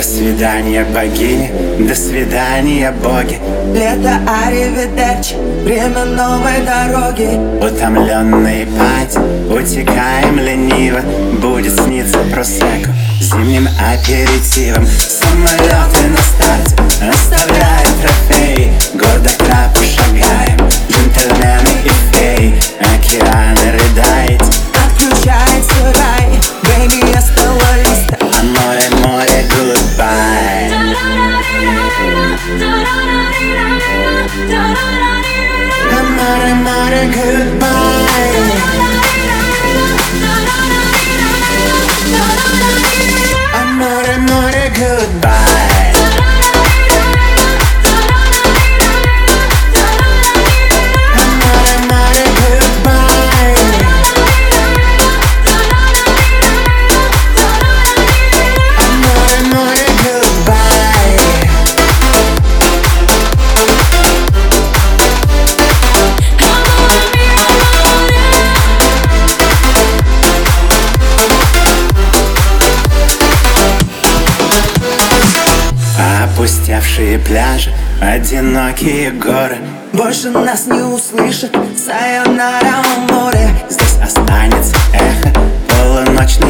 До свидания, богини, до свидания, боги. Лето, аривидерчи, время новой дороги. Утомленные пать, утекаем лениво. Будет сниться просеку зимним аперитивом. Самолеты на старте оставляют трофеи А море, море, goodbye Опустевшие пляжи, одинокие горы. Больше нас не услышат, сайонара море Здесь останется эхо полуночных